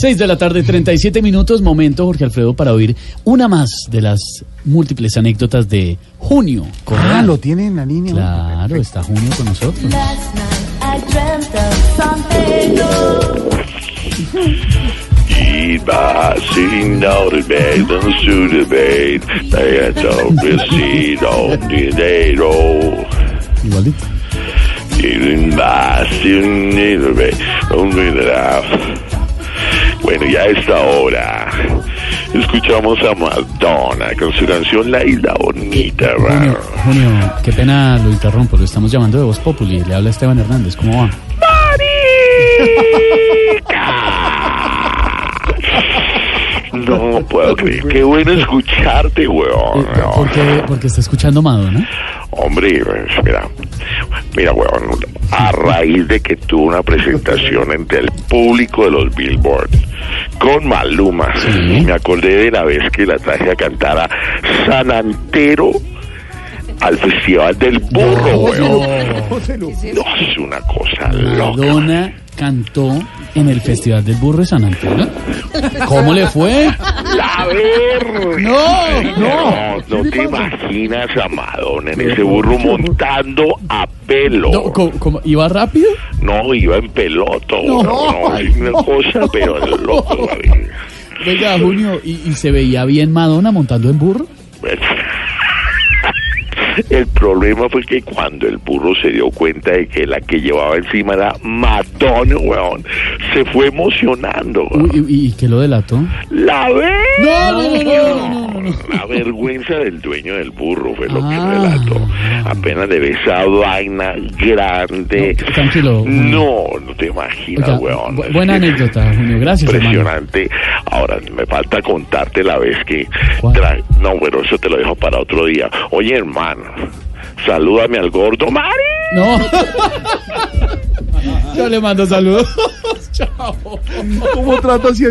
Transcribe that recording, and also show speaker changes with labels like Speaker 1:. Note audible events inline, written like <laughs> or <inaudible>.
Speaker 1: 6 de la tarde, 37 minutos. Momento, Jorge Alfredo, para oír una más de las múltiples anécdotas de Junio.
Speaker 2: Ah,
Speaker 1: Corral.
Speaker 2: lo tiene en la línea.
Speaker 1: Claro, está Junio con nosotros.
Speaker 3: Last night I dreamt of San Pedro.
Speaker 4: Iba sin the bed, Beto vestido dinero.
Speaker 1: Igualito.
Speaker 4: Iba sin bed, no Bueno, ya a esta hora escuchamos a Madonna con su canción La Isla Bonita,
Speaker 1: Junio,
Speaker 4: raro.
Speaker 1: Junio, qué pena lo interrumpo, lo estamos llamando de Voz Populi. Le habla Esteban Hernández, ¿cómo va?
Speaker 4: No puedo creer, qué bueno escucharte, weón.
Speaker 1: Eh, ¿Por qué? Porque está escuchando Madonna.
Speaker 4: Hombre, mira, mira, weón, a <laughs> raíz de que tuvo una presentación entre el público de los Billboard con Maluma,
Speaker 1: Sí.
Speaker 4: me acordé de la vez que la traje a cantar a San Antero al Festival del Burro, weón.
Speaker 2: Óselo.
Speaker 4: No, es una cosa loca.
Speaker 1: Madonna cantó en el Festival del Burro de San Antonio. ¿Cómo le fue?
Speaker 4: La ver.
Speaker 1: No,
Speaker 4: no, no te imaginas a Madonna en ese burro montando a pelo.
Speaker 1: No, ¿cómo- cómo? ¿Iba rápido?
Speaker 4: No, iba en peloto.
Speaker 1: No.
Speaker 4: No, <laughs> es una cosa, pero loco.
Speaker 1: Venga, Junio, ¿y, y se veía bien Madonna montando en burro?
Speaker 4: El problema fue que cuando el burro se dio cuenta de que la que llevaba encima era Madonna, weón, se fue emocionando. weón.
Speaker 1: Uy, ¿Y, y qué lo delató?
Speaker 4: ¡La ve!
Speaker 1: No, no, no, no, no, no, no. <laughs>
Speaker 4: La vergüenza del dueño del burro fue lo que
Speaker 1: Ah.
Speaker 4: relató. Apenas de esa vaina grande.
Speaker 1: No, tranquilo.
Speaker 4: No, no te imaginas,
Speaker 1: Oiga,
Speaker 4: weón.
Speaker 1: bu- buena anécdota, Junio, gracias, hermano.
Speaker 4: Impresionante. Ahora, me falta contarte la vez que... No, pero eso te lo dejo para otro día. Oye, hermano, salúdame al gordo Mari.
Speaker 1: No. <laughs> Yo le mando saludos. <laughs> Chao.
Speaker 2: ¿Cómo trata así a